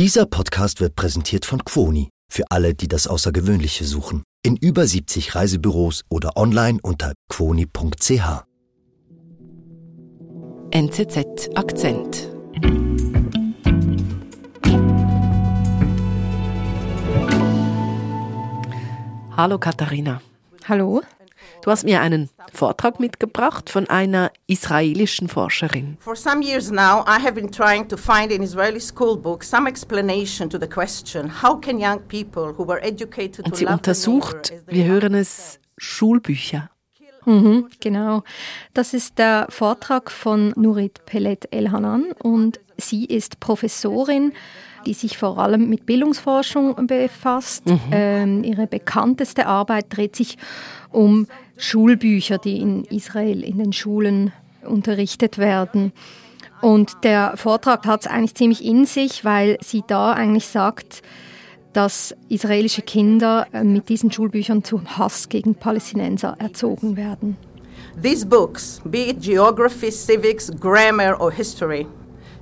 Dieser Podcast wird präsentiert von Quoni für alle, die das Außergewöhnliche suchen. In über 70 Reisebüros oder online unter quoni.ch. NZZ Akzent. Hallo Katharina. Hallo. Du hast mir einen Vortrag mitgebracht von einer israelischen Forscherin. For some years now, I have been trying to find in Israeli school books some explanation to the question: How can young people who were educated Und to sie love untersucht, wir hören es, Schulbücher. Mhm, genau. Das ist der Vortrag von Nurit Pellet Elhanan und sie ist Professorin, die sich vor allem mit Bildungsforschung befasst. Ähm, ihre bekannteste Arbeit dreht sich um Schulbücher, die in Israel in den Schulen unterrichtet werden. Und der Vortrag hat es eigentlich ziemlich in sich, weil sie da eigentlich sagt, dass israelische Kinder äh, mit diesen Schulbüchern zum Hass gegen Palästinenser erzogen werden. These books, be it geography, civics, grammar, or history,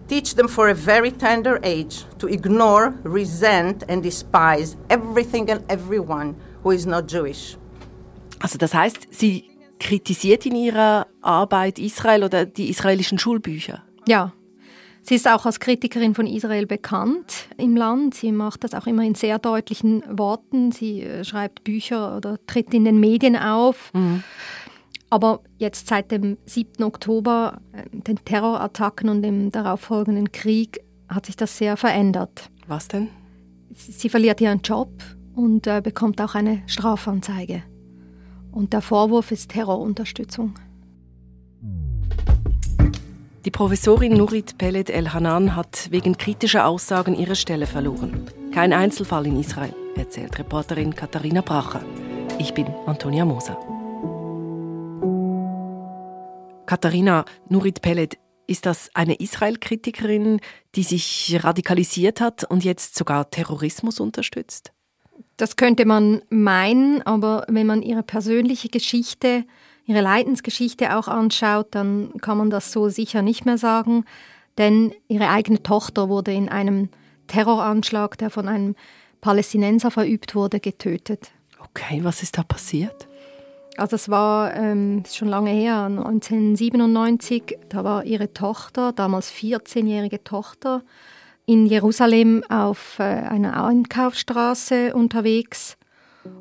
teach them for a very tender age to ignore, resent, and despise everything and everyone who is not Jewish. Also das heißt, sie kritisiert in ihrer Arbeit Israel oder die israelischen Schulbücher. Ja, sie ist auch als Kritikerin von Israel bekannt im Land. Sie macht das auch immer in sehr deutlichen Worten. Sie äh, schreibt Bücher oder tritt in den Medien auf. Aber jetzt seit dem 7. Oktober, äh, den Terrorattacken und dem darauffolgenden Krieg, hat sich das sehr verändert. Was denn? Sie sie verliert ihren Job und äh, bekommt auch eine Strafanzeige. Und der Vorwurf ist Terrorunterstützung. Die Professorin Nurit Pellet El-Hanan hat wegen kritischer Aussagen ihre Stelle verloren. Kein Einzelfall in Israel, erzählt Reporterin Katharina Bracher. Ich bin Antonia Moser. Katharina Nurit Pellet, ist das eine Israel-Kritikerin, die sich radikalisiert hat und jetzt sogar Terrorismus unterstützt? Das könnte man meinen, aber wenn man ihre persönliche Geschichte, ihre Leidensgeschichte auch anschaut, dann kann man das so sicher nicht mehr sagen, denn ihre eigene Tochter wurde in einem Terroranschlag, der von einem Palästinenser verübt wurde, getötet. Okay, was ist da passiert? Also das war ähm, schon lange her, 1997, da war ihre Tochter, damals 14-jährige Tochter, in Jerusalem auf äh, einer Einkaufsstraße unterwegs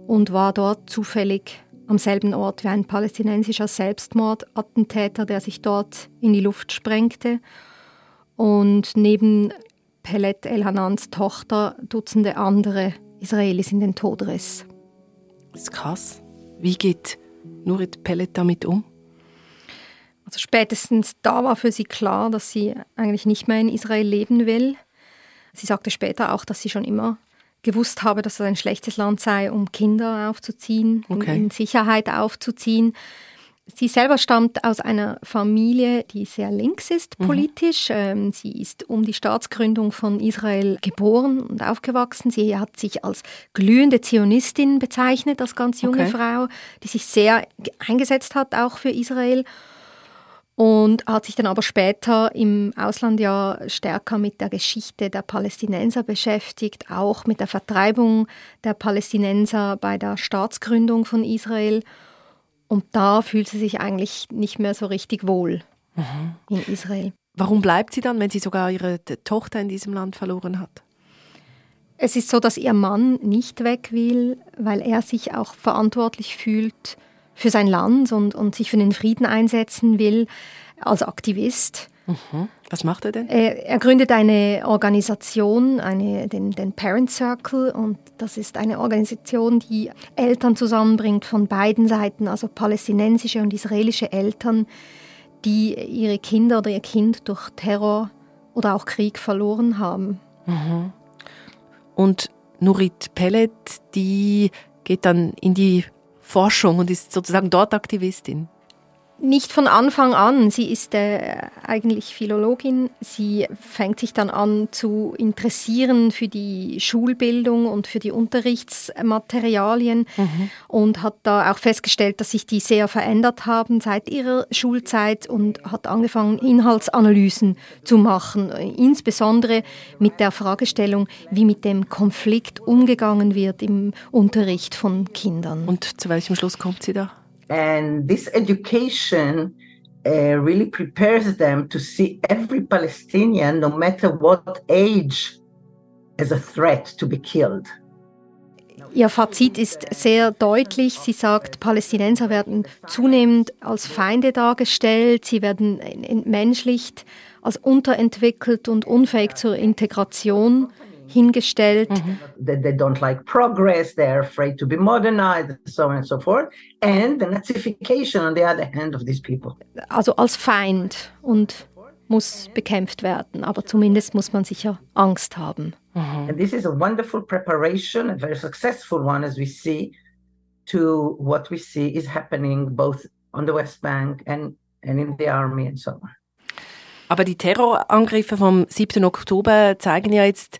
und war dort zufällig am selben Ort wie ein palästinensischer Selbstmordattentäter, der sich dort in die Luft sprengte. Und neben Pelet El-Hanans Tochter Dutzende andere Israelis in den Tod riss. Das ist krass. Wie geht Nurit Pellet damit um? Also spätestens da war für sie klar, dass sie eigentlich nicht mehr in Israel leben will. Sie sagte später auch, dass sie schon immer gewusst habe, dass es ein schlechtes Land sei, um Kinder aufzuziehen, um Okay. in Sicherheit aufzuziehen. Sie selber stammt aus einer Familie, die sehr links ist politisch. Ähm, Sie ist um die Staatsgründung von Israel geboren und aufgewachsen. Sie hat sich als glühende Zionistin bezeichnet, als ganz junge Okay. Frau, die sich sehr ge- eingesetzt hat, auch für Israel. Und hat sich dann aber später im Ausland ja stärker mit der Geschichte der Palästinenser beschäftigt, auch mit der Vertreibung der Palästinenser bei der Staatsgründung von Israel. Und da fühlt sie sich eigentlich nicht mehr so richtig wohl in Israel. Warum bleibt sie dann, wenn sie sogar ihre Tochter in diesem Land verloren hat? Es ist so, dass ihr Mann nicht weg will, weil er sich auch verantwortlich fühlt für sein Land und, und sich für den Frieden einsetzen will als Aktivist. Was macht er denn? Er, er gründet eine Organisation, eine, den, den Parent Circle, und das ist eine Organisation, die Eltern zusammenbringt von beiden Seiten, also palästinensische und israelische Eltern, die ihre Kinder oder ihr Kind durch Terror oder auch Krieg verloren haben. Und Nurit Pellet, die geht dann in die Forschung und ist sozusagen dort Aktivistin. Nicht von Anfang an. Sie ist äh, eigentlich Philologin. Sie fängt sich dann an zu interessieren für die Schulbildung und für die Unterrichtsmaterialien mhm. und hat da auch festgestellt, dass sich die sehr verändert haben seit ihrer Schulzeit und hat angefangen, Inhaltsanalysen zu machen, insbesondere mit der Fragestellung, wie mit dem Konflikt umgegangen wird im Unterricht von Kindern. Und zu welchem Schluss kommt sie da? And this education uh, really prepares them to see every Palestinian, no matter what age, as a threat to be killed. Ihr Fazit ist sehr deutlich. Sie sagt, Palästinenser werden zunehmend als Feinde dargestellt, sie werden entmenschlicht, als unterentwickelt und unfähig zur Integration hingestellt. Mhm. That they don't like progress, they're afraid to be modernized, so on and so forth. And the Nazification on the other hand of these people. Also als Feind und muss bekämpft werden, aber zumindest muss man sicher Angst haben. Mhm. And this is a wonderful preparation, a very successful one as we see, to what we see is happening both on the West Bank and, and in the army and so on. Aber die Terrorangriffe vom 7. Oktober zeigen ja jetzt,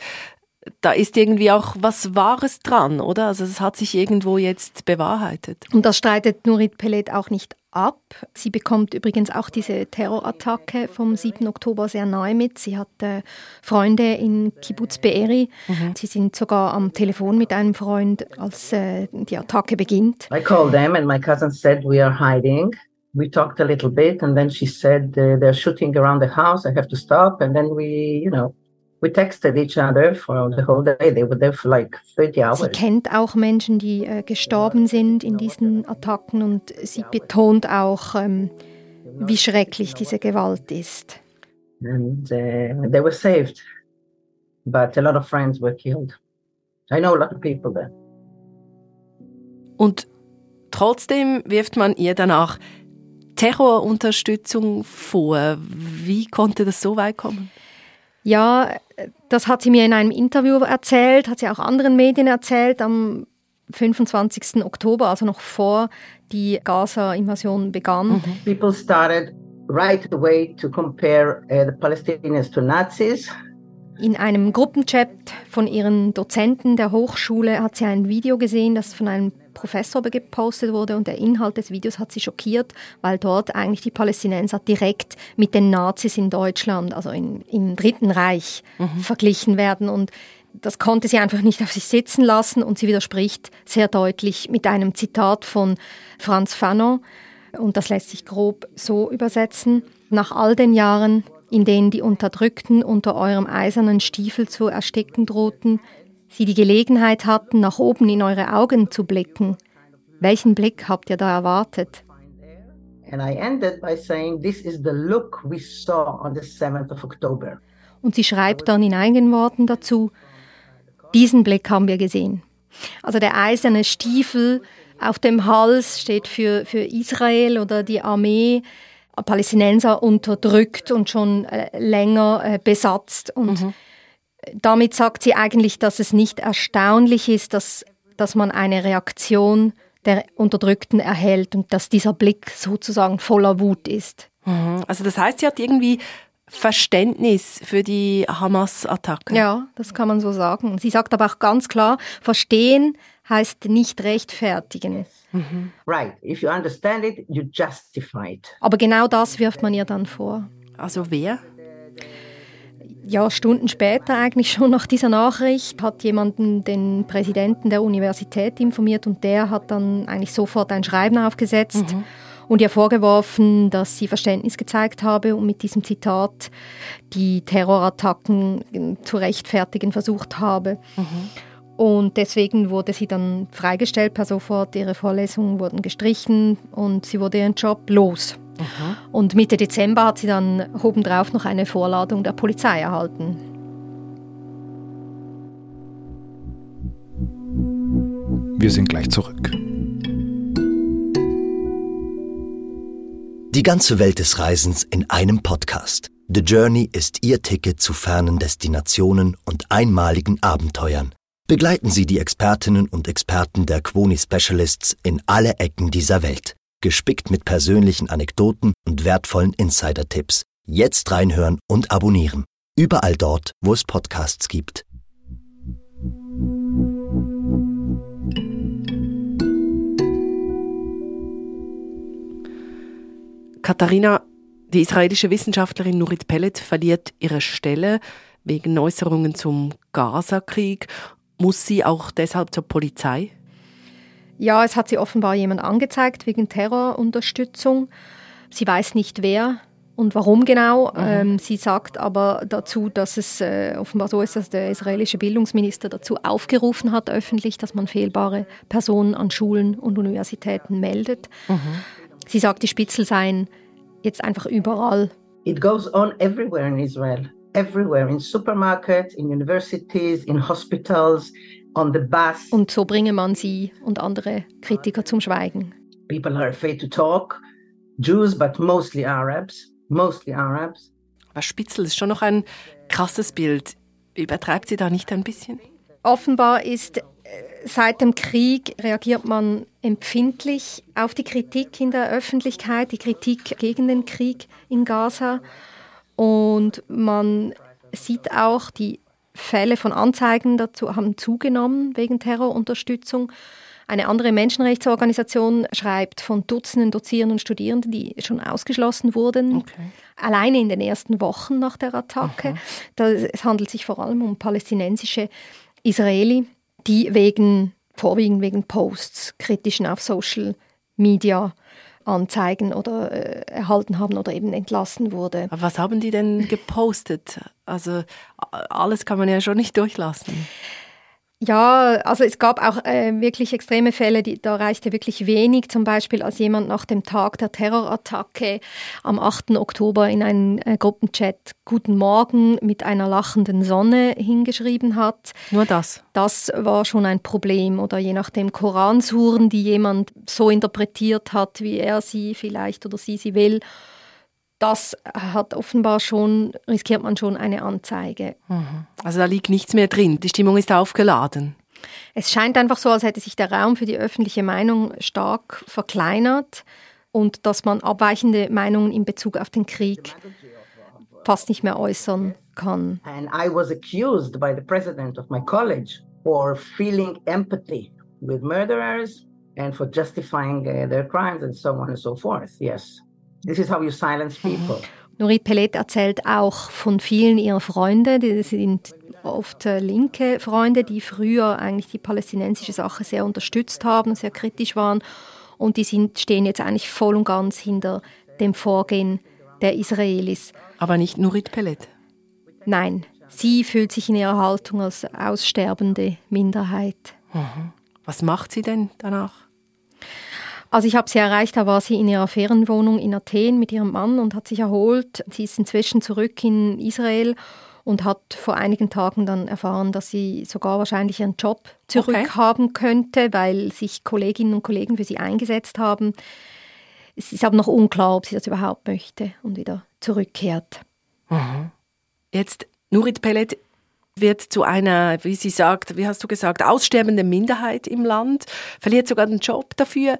da ist irgendwie auch was Wahres dran, oder? Also es hat sich irgendwo jetzt bewahrheitet. Und das streitet Nurit Pellet auch nicht ab. Sie bekommt übrigens auch diese Terrorattacke vom 7. Oktober sehr nahe mit. Sie hat äh, Freunde in Kibbutz Be'eri. Mhm. Sie sind sogar am Telefon mit einem Freund, als äh, die Attacke beginnt. I called them and my cousin said we are hiding. We talked a little bit and then she said uh, they're shooting around the house. I have to stop and then we, you know, we texted each other for the whole day. They were there for like 30 hours. Sie kennt auch Menschen, die äh, gestorben sind in diesen Attacken und sie betont auch, ähm, wie schrecklich diese Gewalt ist. And uh, they were saved, but a lot of friends were killed. I know a lot of people there. Und trotzdem wirft man ihr danach Terrorunterstützung vor. Wie konnte das so weit kommen? Ja, das hat sie mir in einem Interview erzählt, hat sie auch anderen Medien erzählt am 25. Oktober, also noch vor die Gaza-Invasion begann. Mhm. People started right away to compare uh, the Palestinians to Nazis. In einem Gruppenchat von ihren Dozenten der Hochschule hat sie ein Video gesehen, das von einem Professor gepostet wurde und der Inhalt des Videos hat sie schockiert, weil dort eigentlich die Palästinenser direkt mit den Nazis in Deutschland, also in, im Dritten Reich, mhm. verglichen werden und das konnte sie einfach nicht auf sich sitzen lassen und sie widerspricht sehr deutlich mit einem Zitat von Franz Fanon und das lässt sich grob so übersetzen. Nach all den Jahren, in denen die Unterdrückten unter eurem eisernen Stiefel zu ersticken drohten, Sie die Gelegenheit hatten, nach oben in eure Augen zu blicken. Welchen Blick habt ihr da erwartet? Und sie schreibt dann in einigen Worten dazu, diesen Blick haben wir gesehen. Also der eiserne Stiefel auf dem Hals steht für, für Israel oder die Armee, Palästinenser unterdrückt und schon äh, länger äh, besetzt. Und mhm damit sagt sie eigentlich, dass es nicht erstaunlich ist, dass, dass man eine Reaktion der Unterdrückten erhält und dass dieser Blick sozusagen voller Wut ist. Mhm. Also das heißt, sie hat irgendwie Verständnis für die Hamas-Attacke. Ja, das kann man so sagen. Sie sagt aber auch ganz klar, verstehen heißt nicht rechtfertigen. Mhm. Right. If you understand it, you justify it. Aber genau das wirft man ihr dann vor. Also wer? Ja, Stunden später eigentlich schon nach dieser Nachricht hat jemanden den Präsidenten der Universität informiert und der hat dann eigentlich sofort ein Schreiben aufgesetzt mhm. und ihr vorgeworfen, dass sie Verständnis gezeigt habe und mit diesem Zitat die Terrorattacken zu rechtfertigen versucht habe. Mhm. Und deswegen wurde sie dann freigestellt per sofort. Ihre Vorlesungen wurden gestrichen und sie wurde ihren Job los. Aha. Und Mitte Dezember hat sie dann obendrauf noch eine Vorladung der Polizei erhalten. Wir sind gleich zurück. Die ganze Welt des Reisens in einem Podcast. The Journey ist Ihr Ticket zu fernen Destinationen und einmaligen Abenteuern. Begleiten Sie die Expertinnen und Experten der Quoni Specialists in alle Ecken dieser Welt. Gespickt mit persönlichen Anekdoten und wertvollen Insider-Tipps. Jetzt reinhören und abonnieren. Überall dort, wo es Podcasts gibt. Katharina, die israelische Wissenschaftlerin Nurit Pellet verliert ihre Stelle wegen Äußerungen zum Gaza-Krieg. Muss sie auch deshalb zur Polizei? Ja, es hat sie offenbar jemand angezeigt wegen Terrorunterstützung. Sie weiß nicht wer und warum genau. Mhm. Ähm, sie sagt aber dazu, dass es äh, offenbar so ist, dass der israelische Bildungsminister dazu aufgerufen hat, öffentlich, dass man fehlbare Personen an Schulen und Universitäten meldet. Mhm. Sie sagt, die Spitzel seien jetzt einfach überall. It goes on everywhere in Israel. Everywhere, in supermarkets, in universities, in hospitals. Und so bringe man sie und andere Kritiker zum Schweigen. People are afraid to talk. Jews, but mostly Arabs. Mostly Arabs. Aber Spitzel ist schon noch ein krasses Bild. Übertreibt sie da nicht ein bisschen? Offenbar ist seit dem Krieg reagiert man empfindlich auf die Kritik in der Öffentlichkeit, die Kritik gegen den Krieg in Gaza. Und man sieht auch, die Fälle von Anzeigen dazu haben zugenommen wegen Terrorunterstützung. Eine andere Menschenrechtsorganisation schreibt von Dutzenden Dozierenden und Studierenden, die schon ausgeschlossen wurden, okay. alleine in den ersten Wochen nach der Attacke. Da, es handelt sich vor allem um palästinensische Israeli, die wegen, vorwiegend wegen Posts, kritischen auf Social Media Anzeigen oder äh, erhalten haben oder eben entlassen wurde. Aber was haben die denn gepostet? Also alles kann man ja schon nicht durchlassen. Ja, also es gab auch äh, wirklich extreme Fälle, die, da reichte wirklich wenig. Zum Beispiel, als jemand nach dem Tag der Terrorattacke am 8. Oktober in einen äh, Gruppenchat Guten Morgen mit einer lachenden Sonne hingeschrieben hat. Nur das? Das war schon ein Problem. Oder je nachdem Koransuren, die jemand so interpretiert hat, wie er sie vielleicht oder sie sie will das hat offenbar schon, riskiert man schon eine Anzeige. Mhm. Also da liegt nichts mehr drin. Die Stimmung ist aufgeladen. Es scheint einfach so, als hätte sich der Raum für die öffentliche Meinung stark verkleinert und dass man abweichende Meinungen in Bezug auf den Krieg fast nicht mehr äußern kann. And I was accused by the president of my college for feeling empathy with murderers and for justifying uh, their crimes and so on and so forth. Yes. This is how you silence people. Norit Pellet erzählt auch von vielen ihrer Freunde, die sind oft äh, linke Freunde, die früher eigentlich die palästinensische Sache sehr unterstützt haben, sehr kritisch waren und die sind, stehen jetzt eigentlich voll und ganz hinter dem Vorgehen der Israelis. Aber nicht Nurit Pellet? Nein, sie fühlt sich in ihrer Haltung als aussterbende Minderheit. Mhm. Was macht sie denn danach? Also ich habe sie erreicht, da war sie in ihrer Ferienwohnung in Athen mit ihrem Mann und hat sich erholt. Sie ist inzwischen zurück in Israel und hat vor einigen Tagen dann erfahren, dass sie sogar wahrscheinlich ihren Job zurückhaben okay. könnte, weil sich Kolleginnen und Kollegen für sie eingesetzt haben. Es ist aber noch unklar, ob sie das überhaupt möchte und wieder zurückkehrt. Mhm. Jetzt, Nurit Pellet wird zu einer, wie sie sagt, wie hast du gesagt, aussterbenden Minderheit im Land, verliert sogar den Job dafür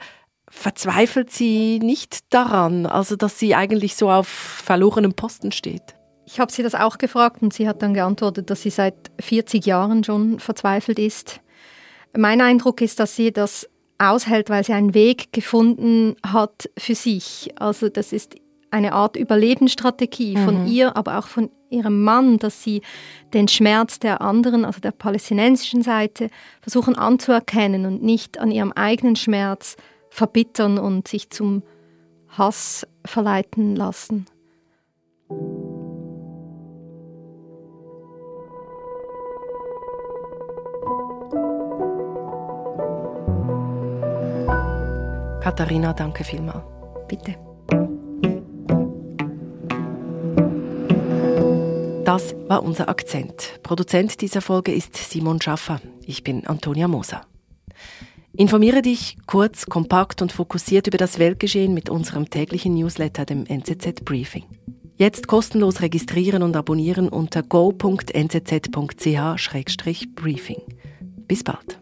verzweifelt sie nicht daran, also dass sie eigentlich so auf verlorenem Posten steht? Ich habe sie das auch gefragt und sie hat dann geantwortet, dass sie seit 40 Jahren schon verzweifelt ist. Mein Eindruck ist, dass sie das aushält, weil sie einen Weg gefunden hat für sich. Also das ist eine Art Überlebensstrategie von mhm. ihr, aber auch von ihrem Mann, dass sie den Schmerz der anderen, also der palästinensischen Seite, versuchen anzuerkennen und nicht an ihrem eigenen Schmerz verbittern und sich zum Hass verleiten lassen. Katharina, danke vielmals. Bitte. Das war unser Akzent. Produzent dieser Folge ist Simon Schaffer. Ich bin Antonia Moser. Informiere dich kurz, kompakt und fokussiert über das Weltgeschehen mit unserem täglichen Newsletter, dem NZZ Briefing. Jetzt kostenlos registrieren und abonnieren unter go.nzz.ch-briefing. Bis bald.